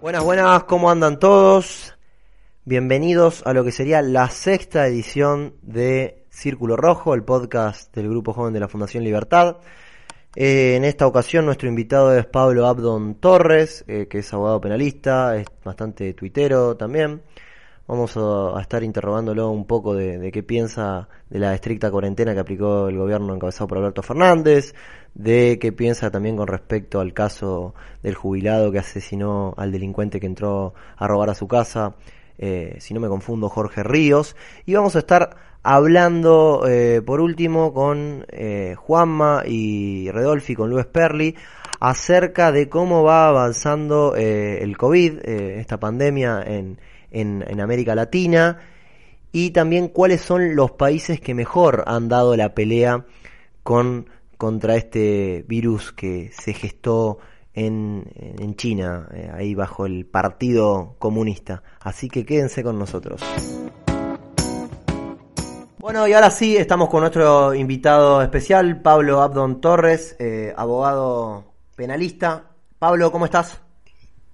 Buenas, buenas, ¿cómo andan todos? Bienvenidos a lo que sería la sexta edición de Círculo Rojo, el podcast del Grupo Joven de la Fundación Libertad. Eh, en esta ocasión nuestro invitado es Pablo Abdon Torres, eh, que es abogado penalista, es bastante tuitero también. Vamos a, estar interrogándolo un poco de, qué piensa de la estricta cuarentena que aplicó el gobierno encabezado por Alberto Fernández, de qué piensa también con respecto al caso del jubilado que asesinó al delincuente que entró a robar a su casa, eh, si no me confundo, Jorge Ríos. Y vamos a estar hablando eh, por último con eh, Juanma y Redolfi, con Luis Perli, acerca de cómo va avanzando el COVID, esta pandemia en en, América Latina y también cuáles son los países que mejor han dado la pelea con contra este virus que se gestó en, en China, eh, ahí bajo el Partido Comunista. Así que quédense con nosotros. Bueno, y ahora sí, estamos con nuestro invitado especial, Pablo Abdon Torres, eh, abogado penalista. Pablo, ¿cómo estás?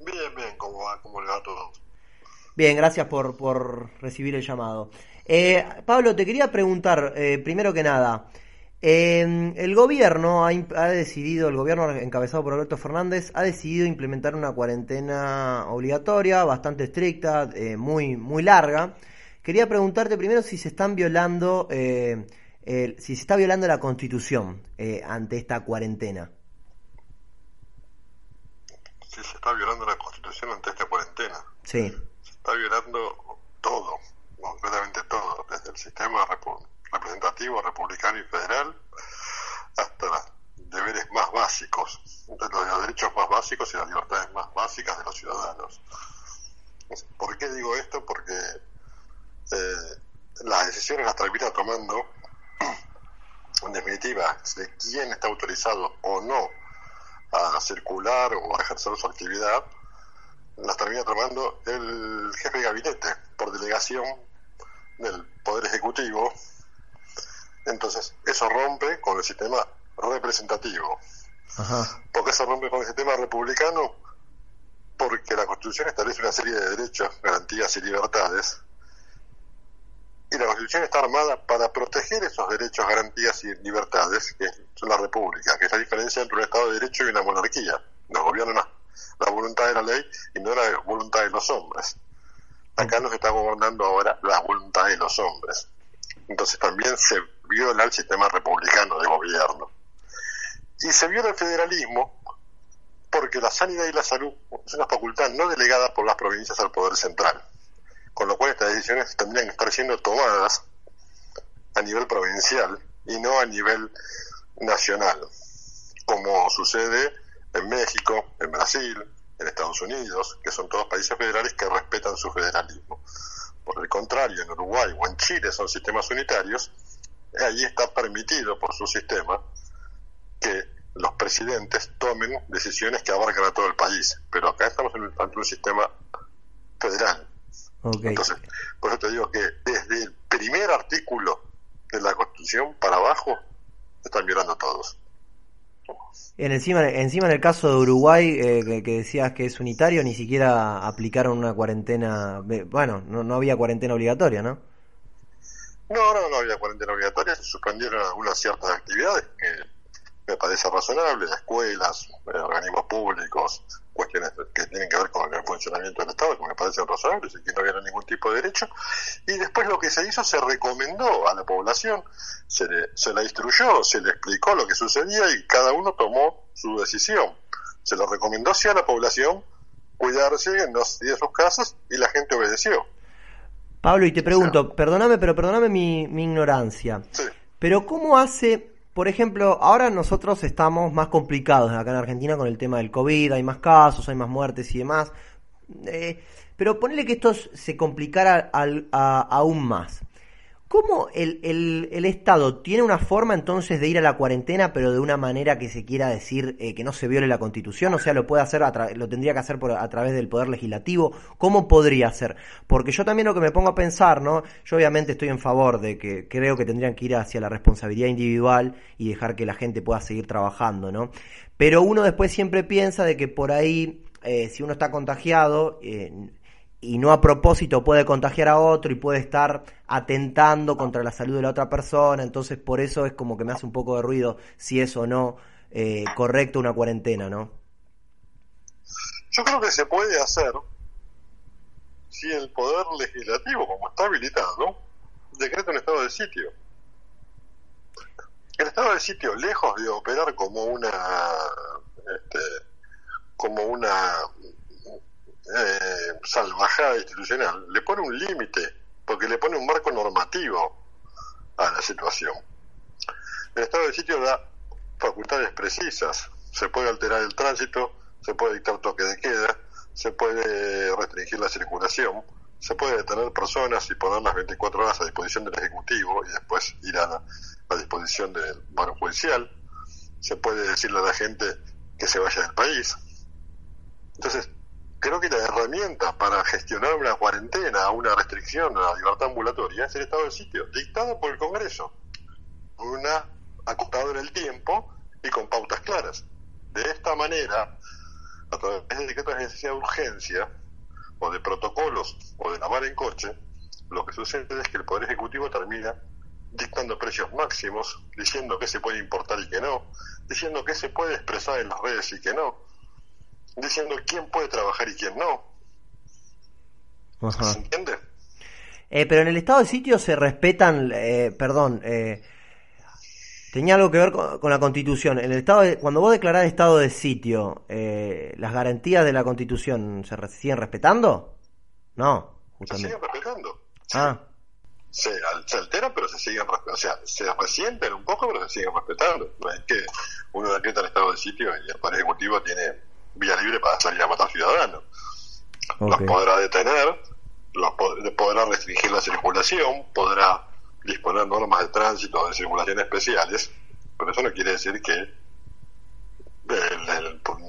Bien, bien, ¿cómo va? ¿Cómo le va todo? Bien, gracias por, por recibir el llamado. Eh, Pablo, te quería preguntar, eh, primero que nada, eh, el gobierno ha, ha, decidido, el gobierno encabezado por Alberto Fernández, ha decidido implementar una cuarentena obligatoria, bastante estricta, eh, muy, muy larga. Quería preguntarte primero si se están violando, eh, si se está violando la Constitución eh, ante esta cuarentena. Si se está violando la Constitución ante esta cuarentena. Sí está violando todo, completamente todo, desde el sistema representativo, republicano y federal, hasta los deberes más básicos, los derechos más básicos y las libertades más básicas de los ciudadanos. ¿Por qué digo esto? Porque eh, las decisiones las termina tomando, en definitiva, de quién está autorizado o no a circular o a ejercer su actividad, las termina tomando el jefe de gabinete por delegación del Poder Ejecutivo. Entonces, eso rompe con el sistema representativo. Ajá. ¿Por qué se rompe con el sistema republicano? Porque la Constitución establece una serie de derechos, garantías y libertades. Y la Constitución está armada para proteger esos derechos, garantías y libertades, que es la República, que es la diferencia entre un Estado de Derecho y una monarquía. Nos gobierna la voluntad de la ley y no la voluntad de los hombres. Acá nos está gobernando ahora la voluntad de los hombres. Entonces también se viola el sistema republicano de gobierno. Y se viola el federalismo porque la sanidad y la salud es una facultad no delegada por las provincias al Poder Central. Con lo cual estas decisiones tendrían que estar siendo tomadas a nivel provincial y no a nivel nacional, como sucede en México, en Brasil, en Estados Unidos, que son todos países federales que respetan su federalismo. Por el contrario, en Uruguay o en Chile son sistemas unitarios, allí está permitido por su sistema que los presidentes tomen decisiones que abarcan a todo el país, pero acá estamos ante un sistema federal. Okay. Entonces, por eso te digo que desde el primer artículo de la Constitución para abajo están violando todos. En encima, encima en el caso de Uruguay, eh, que, que, decías que es unitario, ni siquiera aplicaron una cuarentena, bueno, no, no había cuarentena obligatoria, ¿no? No, no, no había cuarentena obligatoria, se suspendieron algunas ciertas actividades que me parece razonable, escuelas, eh, organismos públicos, cuestiones que tienen que ver con el funcionamiento del Estado, que me parecen razonables y que no había ningún tipo de derecho. Y después lo que se hizo, se recomendó a la población, se, le, se la instruyó, se le explicó lo que sucedía y cada uno tomó su decisión. Se lo recomendó hacia la población cuidarse en los días de sus casas y la gente obedeció. Pablo, y te pregunto, o sea, perdóname, pero perdóname mi, mi ignorancia. Sí. Pero ¿cómo hace por ejemplo, ahora nosotros estamos más complicados acá en Argentina con el tema del COVID, hay más casos, hay más muertes y demás. Eh, pero ponele que esto se complicara al, a, aún más. ¿Cómo el, el, Estado tiene una forma entonces de ir a la cuarentena, pero de una manera que se quiera decir eh, que no se viole la Constitución? O sea, lo puede hacer, a lo tendría que hacer por, a través del Poder Legislativo. ¿Cómo podría ser? Porque yo también lo que me pongo a pensar, ¿no? Yo obviamente estoy en favor de que creo que tendrían que ir hacia la responsabilidad individual y dejar que la gente pueda seguir trabajando, ¿no? Pero uno después siempre piensa de que por ahí eh, si uno está contagiado eh, y no a propósito puede contagiar a otro y puede estar atentando contra la salud de la otra persona, entonces por eso es como que me hace un poco de ruido si es o no eh, correcto una cuarentena, ¿no? Yo creo que se puede hacer si el poder legislativo, como está habilitado, decreta un estado de sitio. El estado de sitio, lejos de operar como una este, como una eh, salvajada institucional, le pone un límite, porque le pone un marco normativo a la situación. El estado de sitio da facultades precisas, se puede alterar el tránsito, se puede dictar toque de queda, se puede restringir la circulación, se puede detener personas y ponerlas 24 horas a disposición del Ejecutivo y después ir a, a disposición del Banco Judicial, se puede decirle a la gente que se vaya del país. Entonces, creo que la herramienta para gestionar una cuarentena, una restricción a la libertad ambulatoria es el estado de sitio, dictado por el Congreso, una acotado en el tiempo y con pautas claras. De esta manera, a través de decretos de necesidad de urgencia, o de protocolos, o de lavar en coche, lo que sucede es que el Poder Ejecutivo termina dictando precios máximos, diciendo qué se puede importar y qué no, diciendo qué se puede expresar en las redes y qué no, diciendo quién puede trabajar y quién no. ¿Se entiende? Eh, pero en el estado de sitio se respetan, eh, perdón, eh, tenía algo que ver con, la constitución. En el estado cuando vos declarás estado de sitio, eh, ¿las garantías de la constitución se siguen respetando? No, justamente. Se siguen respetando. Ah se, se alteran, pero se siguen respetando. O sea, se resienten un poco, pero se siguen respetando. No es que uno decreta el estado de sitio y el Poder Ejecutivo tiene vía libre para salir a matar ciudadanos. Los podrá detener, los podrá restringir la circulación, podrá disponer normas de tránsito de circulación especiales, pero eso no quiere decir que el,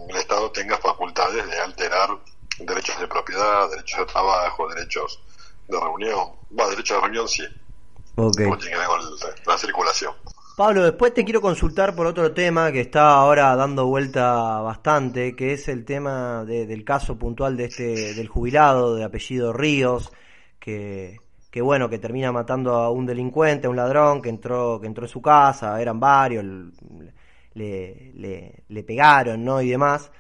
el Estado tenga facultades de alterar derechos de propiedad, derechos de trabajo, derechos de reunión. Va, derecho de reunión sí. Ok. Como tiene que ver con la circulación. Pablo, después te quiero consultar por otro tema que está ahora dando vuelta bastante, que es el tema del caso puntual de este del jubilado de apellido Ríos, que, bueno, que termina matando a un delincuente, a un ladrón que entró que entró en su casa, eran varios, le, le, le pegaron, ¿no? y demás.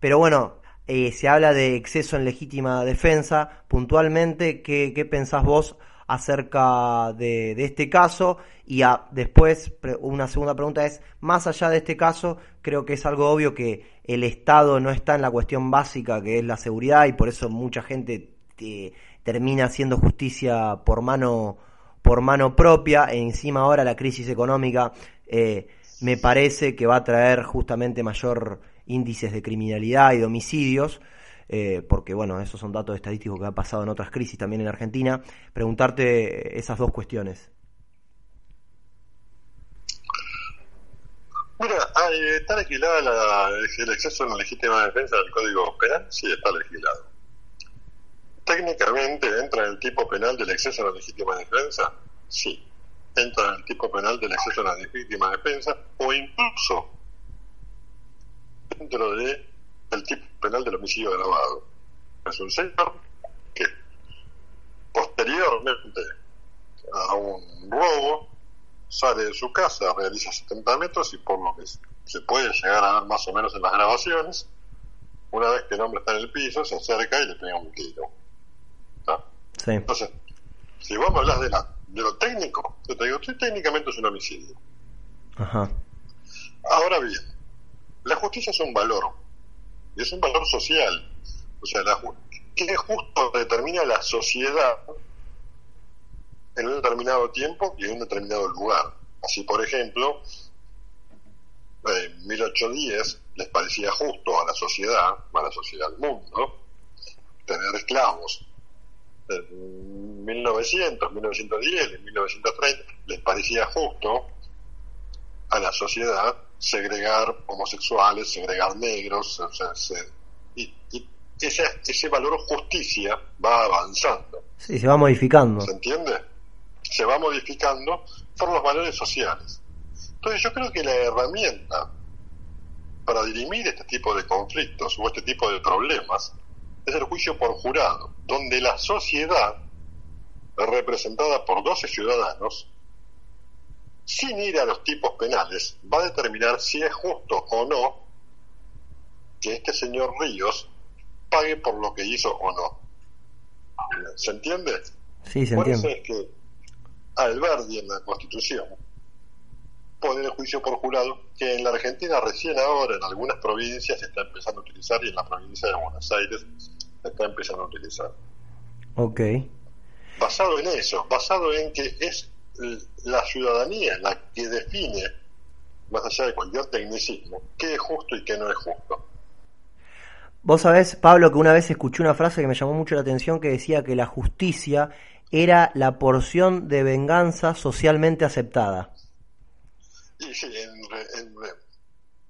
Pero bueno, eh, se habla de exceso en legítima defensa. Puntualmente, ¿qué, qué pensás vos acerca de, este caso? Y después, una segunda pregunta es, más allá de este caso, creo que es algo obvio que el Estado no está en la cuestión básica que es la seguridad y por eso mucha gente eh, termina haciendo justicia por mano, por mano propia. E encima ahora la crisis económica eh, me parece que va a traer justamente mayor índices de criminalidad y de homicidios, eh, porque bueno, esos son datos estadísticos que ha pasado en otras crisis también en Argentina, preguntarte esas dos cuestiones. Mira, ¿está legislada el exceso en la legítima defensa del Código Penal? Sí, está legislado. Técnicamente entra en el tipo penal del exceso en la legítima defensa, sí. Entra en el tipo penal del exceso en la legítima defensa o incluso dentro de el tipo penal del homicidio agravado. Es un señor que posteriormente a un robo sale de su casa, realiza 70 metros y por lo que se puede llegar a ver más o menos en las grabaciones, una vez que el hombre está en el piso, se acerca y le pega un tiro. Entonces, si vos me hablas de, la, de lo técnico, yo te digo, técnicamente es un homicidio. Ahora bien, la justicia es un valor, y es un valor social. O sea, la, ¿qué justo determina la sociedad en un determinado tiempo y en un determinado lugar? Así, por ejemplo, en 1810 les parecía justo a la sociedad, a la sociedad del mundo, tener esclavos. En 1900, 1910, en 1930 les parecía justo a la sociedad segregar homosexuales, segregar negros, o sea, y, ese, ese valor justicia va avanzando. Sí, se va modificando. ¿Se entiende? Se va modificando por los valores sociales. Entonces yo creo que la herramienta para dirimir este tipo de conflictos o este tipo de problemas es el juicio por jurado, donde la sociedad, representada por 12 ciudadanos, sin ir a los tipos penales, va a determinar si es justo o no que este señor Ríos pague por lo que hizo o no. ¿Se entiende? Sí, se por entiende. eso es que Alberdi en la Constitución pone el juicio por jurado que en la Argentina recién ahora en algunas provincias se está empezando a utilizar y en la provincia de Buenos Aires se está empezando a utilizar. Ok. Basado en eso, basado en que es la ciudadanía la que define, más allá de cualquier tecnicismo, qué es justo y qué no es justo. Vos sabés, Pablo, que una vez escuché una frase que me llamó mucho la atención que decía que la justicia era la porción de venganza socialmente aceptada. Y sí, en, en,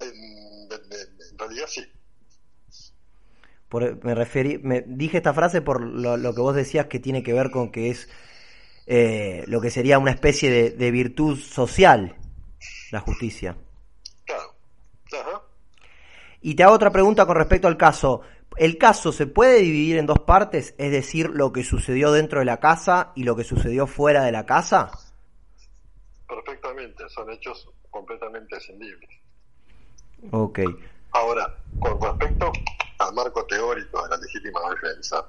en, en realidad sí. Por, me referí, me dije esta frase por lo, lo, que vos decías que tiene que ver con que es eh, lo que sería una especie de, de, virtud social, la justicia. Claro. Ajá. Y te hago otra pregunta con respecto al caso. ¿El caso se puede dividir en dos partes? Es decir, lo que sucedió dentro de la casa y lo que sucedió fuera de la casa. Perfectamente, son hechos completamente escindibles. Ok. Ahora, con respecto al marco teórico de la legítima defensa,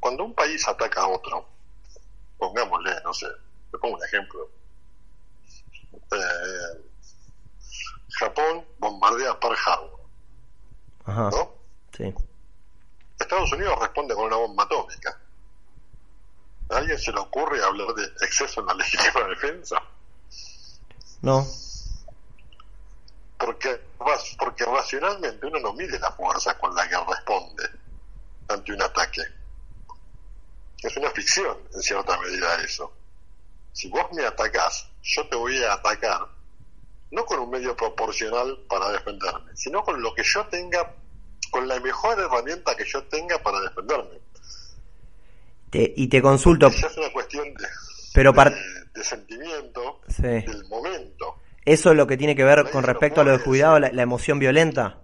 cuando un país ataca a otro, pongámosle, no sé, te pongo un ejemplo. Eh, Japón bombardea Pearl Harbor. Ajá. ¿No? Sí. Estados Unidos responde con una bomba atómica. ¿A alguien se le ocurre hablar de exceso en la legítima defensa? No. Porque, porque racionalmente uno no mide la fuerza con la que responde ante un ataque. Es una ficción, en cierta medida, eso. Si vos me atacás, yo te voy a atacar no con un medio proporcional para defenderme, sino con lo que yo tenga, con la mejor herramienta que yo tenga para defenderme. Te, y te consulto. Esa es una cuestión de, pero de, de sentimiento sí. del momento. ¿Eso es lo que tiene que ver con respecto a lo de cuidado, la, la, emoción violenta?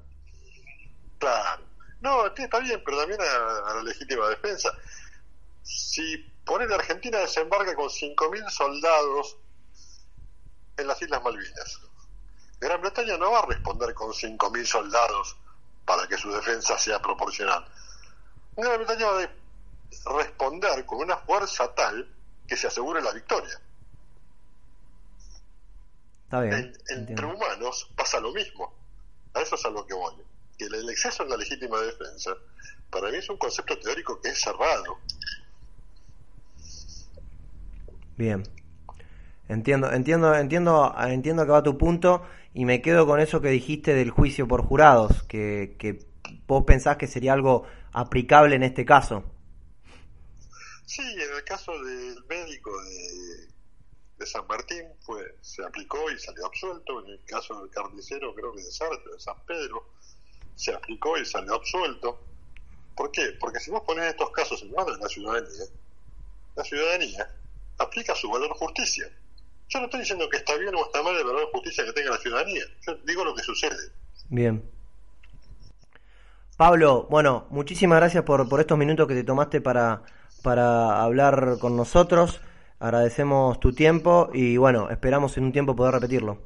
Claro. No, está bien, pero también a, a la legítima defensa. Si poner Argentina desembarca con 5.000 soldados en las Islas Malvinas, Gran Bretaña no va a responder con 5.000 soldados para que su defensa sea proporcional. Gran Bretaña va a responder con una fuerza tal que se asegure la victoria. Está bien. En, entre humanos pasa lo mismo. A eso es a lo que voy. Que el exceso en la legítima defensa, para mí es un concepto teórico que es cerrado. Bien. Entiendo, entiendo, entiendo, entiendo que va tu punto y me quedo con eso que dijiste del juicio por jurados, que, que vos pensás que sería algo aplicable en este caso. Sí, en el caso del médico de, de San Martín fue, se aplicó y salió absuelto, en el caso del carnicero creo que de Sartre, de San Pedro, se aplicó y salió absuelto. ¿Por qué? Porque si vos ponés estos casos en manos de la ciudadanía, la ciudadanía aplica su valor justicia. Yo no estoy diciendo que está bien o está mal el valor justicia que tenga la ciudadanía. Yo digo lo que sucede. Bien. Pablo, bueno, muchísimas gracias por, por estos minutos que te tomaste para, para hablar con nosotros. Agradecemos tu tiempo y bueno, esperamos en un tiempo poder repetirlo.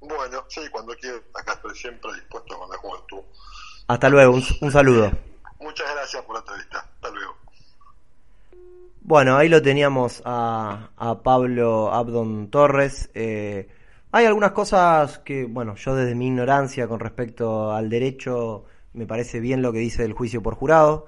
Bueno, sí, cuando quieras, acá estoy siempre dispuesto con la juventud. Hasta luego, un, un saludo. Muchas gracias por la entrevista. Hasta luego. Bueno, ahí lo teníamos a, a Pablo Abdon Torres. Eh, hay algunas cosas que, bueno, yo desde mi ignorancia con respecto al derecho me parece bien lo que dice del juicio por jurado.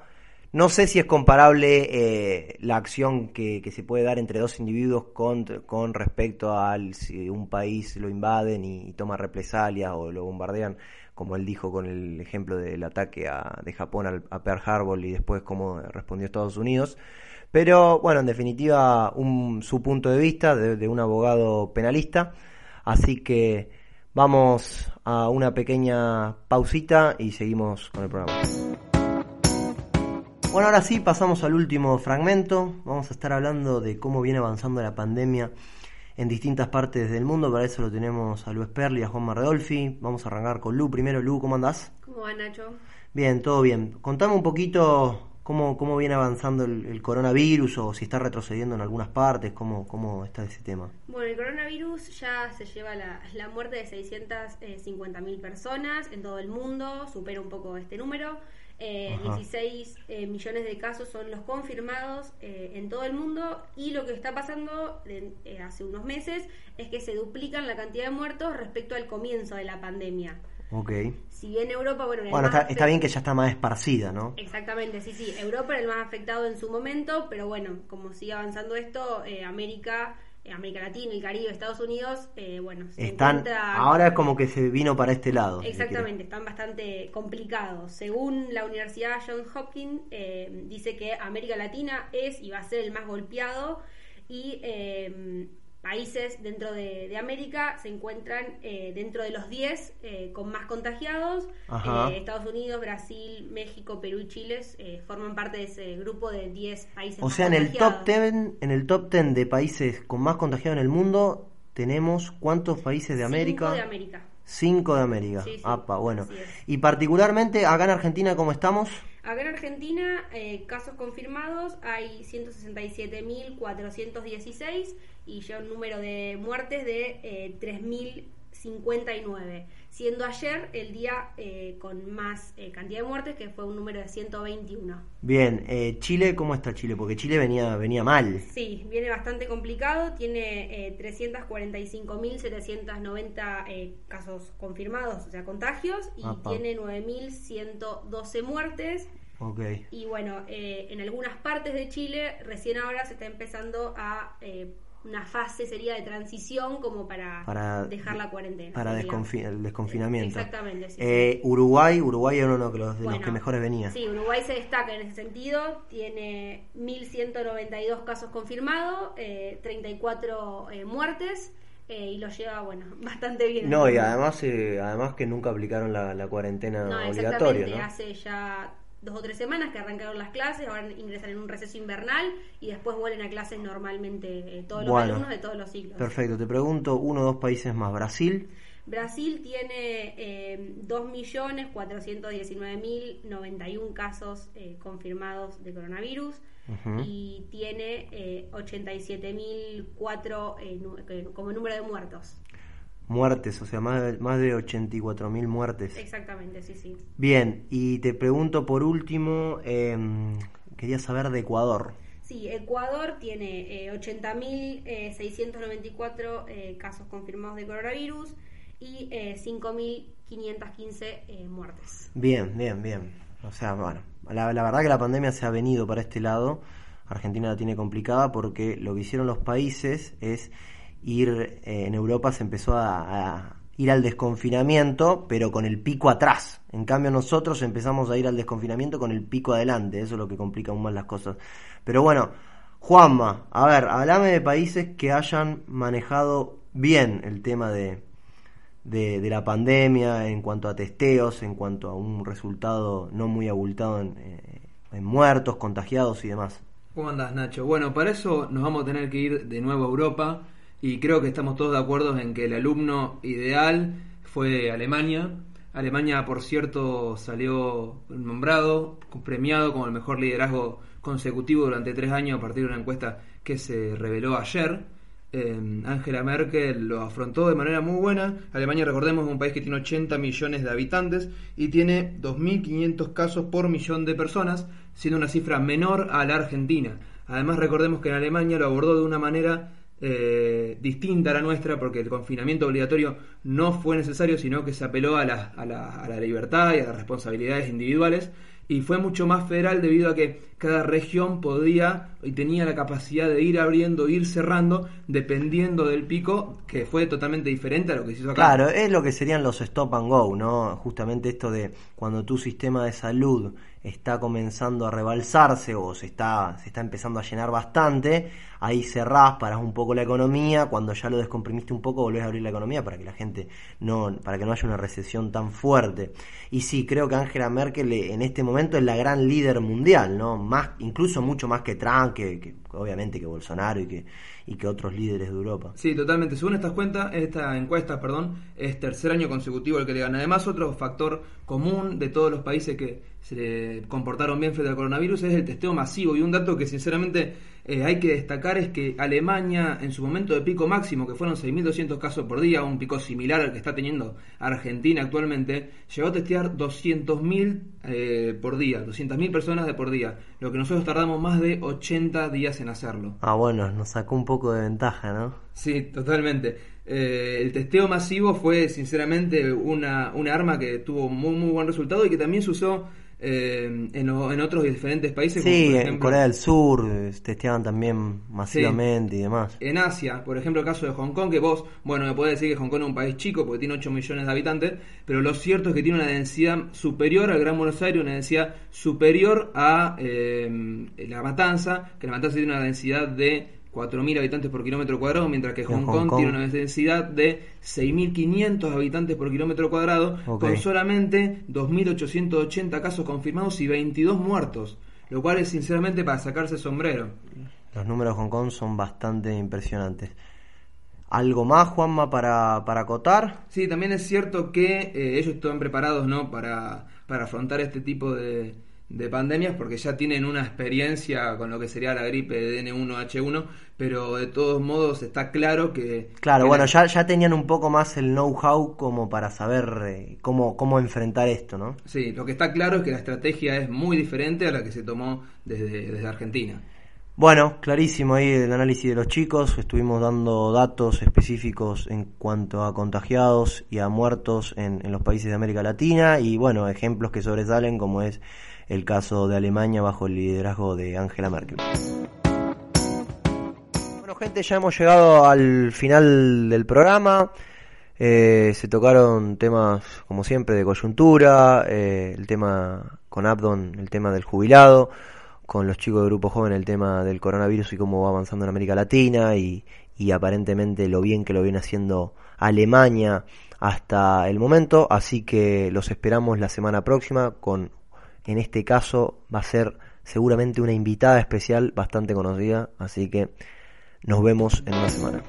No sé si es comparable eh, la acción que, se puede dar entre dos individuos con, respecto a si un país lo invaden y, toma represalias o lo bombardean, como él dijo con el ejemplo del ataque a, de Japón al, a Pearl Harbor y después cómo respondió Estados Unidos. Pero bueno, en definitiva, un, su punto de vista de, de, un abogado penalista. Así que vamos a una pequeña pausita y seguimos con el programa. Bueno, ahora sí, pasamos al último fragmento. Vamos a estar hablando de cómo viene avanzando la pandemia en distintas partes del mundo. Para eso lo tenemos a Lu Perli y a Juan Marredolfi. Vamos a arrancar con Lu. Primero, Lu, ¿cómo andás? ¿Cómo va, Nacho? Bien, todo bien. Contame un poquito cómo, cómo viene avanzando el, coronavirus o si está retrocediendo en algunas partes, cómo, cómo está ese tema. Bueno, el coronavirus ya se lleva la, la muerte de 650.000 personas en todo el mundo, supera un poco este número. 16 eh, eh, millones de casos son los confirmados eh, en todo el mundo y lo que está pasando hace unos meses es que se duplican la cantidad de muertos respecto al comienzo de la pandemia. Ok. Si bien Europa, bueno, bueno está, bien que ya está más esparcida, ¿no? Exactamente, sí, sí. Europa era el más afectado en su momento, pero bueno, como sigue avanzando esto, América América Latina, el Caribe, Estados Unidos, eh, bueno, se están ahora es como que se vino para este lado. Exactamente, están bastante complicados. Según la Universidad Johns Hopkins, eh, dice que América Latina es y va a ser el más golpeado y eh, países dentro de, América se encuentran eh, dentro de los 10 eh, con más contagiados. Eh, Estados Unidos, Brasil, México, Perú y Chile forman parte de ese grupo de 10 países. O sea, en el top 10, en el top 10 de países con más contagiados en el mundo tenemos cuántos países de América? Cinco de América. Cinco de América. Apa, bueno. Y particularmente acá en Argentina, ¿cómo estamos? Acá en Argentina, casos confirmados hay 167.416 y ya un número de muertes de eh, 3.059, siendo ayer el día eh, con más eh, cantidad de muertes, que fue un número de 121. Bien, eh, Chile, ¿cómo está Chile? Porque Chile venía, venía mal. Sí, viene bastante complicado, tiene 345.790 casos confirmados, o sea, contagios, y tiene 9.112 muertes. Okay. Y bueno, en algunas partes de Chile recién ahora se está empezando a una fase sería de transición como para, dejar la cuarentena. Para el desconfinamiento. Exactamente. Eh, Uruguay, Uruguay era uno de los, de los, que mejores venía. Sí, Uruguay se destaca en ese sentido, tiene 1.192 casos confirmados, eh, 34 eh, muertes. Eh, y lo lleva, bueno, bastante bien. No, y además, además que nunca aplicaron la, la cuarentena no, obligatoria. ¿no? hace ya dos o tres semanas que arrancaron las clases, ahora ingresan en un receso invernal y después vuelven a clases normalmente eh, todos los alumnos de todos los ciclos. Perfecto, te pregunto uno o dos países más, Brasil. Brasil tiene eh, 2.419.091 casos eh, confirmados de coronavirus y tiene eh, 87.004 eh, como número de muertos muertes, o sea, más de, más de 84.000 muertes. Exactamente, sí, sí. Bien, y te pregunto por último, em, quería saber de Ecuador. Sí, Ecuador tiene eh, 80.694 eh, eh, casos confirmados de coronavirus y 5.515 eh, eh, muertes. Bien, bien, bien. O sea, bueno, la, la verdad que la pandemia se ha venido para este lado. Argentina la tiene complicada porque lo que hicieron los países es ir eh, en Europa se empezó a, ir al desconfinamiento, pero con el pico atrás. En cambio nosotros empezamos a ir al desconfinamiento con el pico adelante, eso es lo que complica aún más las cosas. Pero bueno, Juanma, a ver, hablame de países que hayan manejado bien el tema de, de, la pandemia en cuanto a testeos, en cuanto a un resultado no muy abultado en, eh, en muertos, contagiados y demás. ¿Cómo andas, Nacho? Bueno, para eso nos vamos a tener que ir de nuevo a Europa y creo que estamos todos de acuerdo en que el alumno ideal fue Alemania. Alemania, por cierto, salió nombrado, premiado como el mejor liderazgo consecutivo durante tres años a partir de una encuesta que se reveló ayer. Eh, Angela Merkel lo afrontó de manera muy buena. Alemania, recordemos, es un país que tiene 80 millones de habitantes y tiene 2.500 casos por millón de personas, siendo una cifra menor a la Argentina. Además, recordemos que en Alemania lo abordó de una manera eh, distinta a la nuestra porque el confinamiento obligatorio no fue necesario, sino que se apeló a la, a la, a la libertad y a las responsabilidades individuales y fue mucho más federal debido a que cada región podía y tenía la capacidad de ir abriendo, ir cerrando, dependiendo del pico, que fue totalmente diferente a lo que se hizo acá. Claro, es lo que serían los stop and go, ¿no? Justamente esto de cuando tu sistema de salud está comenzando a rebalsarse o se está, se está empezando a llenar bastante, ahí cerrás, parás un poco la economía, cuando ya lo descomprimiste un poco volvés a abrir la economía para que la gente no, para que no haya una recesión tan fuerte. Y sí, creo que Angela Merkel en este momento momento es la gran líder mundial, ¿no? Más, incluso mucho más que Trump, que, obviamente que Bolsonaro y que, y que otros líderes de Europa. Sí, totalmente. Según estas cuentas, esta encuesta, perdón, es tercer año consecutivo el que le gana. Además, otro factor común de todos los países que se comportaron bien frente al coronavirus es el testeo masivo. Y un dato que sinceramente eh, hay que destacar es que Alemania, en su momento de pico máximo, que fueron 6.200 casos por día, un pico similar al que está teniendo Argentina actualmente, llegó a testear 200.000 eh, por día, 200.000 personas de por día, lo que nosotros tardamos más de 80 días en hacerlo. Ah, bueno, nos sacó un poco de ventaja, ¿no? Sí, totalmente. Eh, el testeo masivo fue sinceramente una, una arma que tuvo muy muy buen resultado y que también se usó eh, en, en, otros diferentes países. Sí, en Corea del Sur eh, testeaban también masivamente y demás. En Asia, por ejemplo, el caso de Hong Kong, que vos, bueno, me podés decir que Hong Kong es un país chico porque tiene 8 millones de habitantes, pero lo cierto es que tiene una densidad superior al Gran Buenos Aires, una densidad superior a eh, La Matanza, que La Matanza tiene una densidad de 4.000 habitantes por kilómetro cuadrado, mientras que Hong, Kong, tiene una densidad de 6.500 habitantes por kilómetro cuadrado, con solamente 2.880 casos confirmados y 22 muertos, lo cual es sinceramente para sacarse sombrero. Los números de Hong Kong son bastante impresionantes. ¿Algo más, Juanma, para, para acotar? Sí, también es cierto que eh, ellos están preparados ¿no? para, para afrontar este tipo de, de pandemias porque ya tienen una experiencia con lo que sería la gripe de N1H1, pero de todos modos está claro que... Claro, bueno, ya, ya tenían un poco más el know-how como para saber eh, cómo, cómo enfrentar esto, ¿no? Sí, lo que está claro es que la estrategia es muy diferente a la que se tomó desde, desde Argentina. Bueno, clarísimo ahí el análisis de los chicos, estuvimos dando datos específicos en cuanto a contagiados y a muertos en, en los países de América Latina y bueno, ejemplos que sobresalen como es el caso de Alemania bajo el liderazgo de Angela Merkel. Bueno gente, ya hemos llegado al final del programa. Eh, se tocaron temas, como siempre, de coyuntura, eh, el tema con Abdon, el tema del jubilado, con los chicos del Grupo Joven, el tema del coronavirus y cómo va avanzando en América Latina y aparentemente lo bien que lo viene haciendo Alemania hasta el momento. Así que los esperamos la semana próxima con en este caso va a ser seguramente una invitada especial bastante conocida, así que nos vemos en una semana.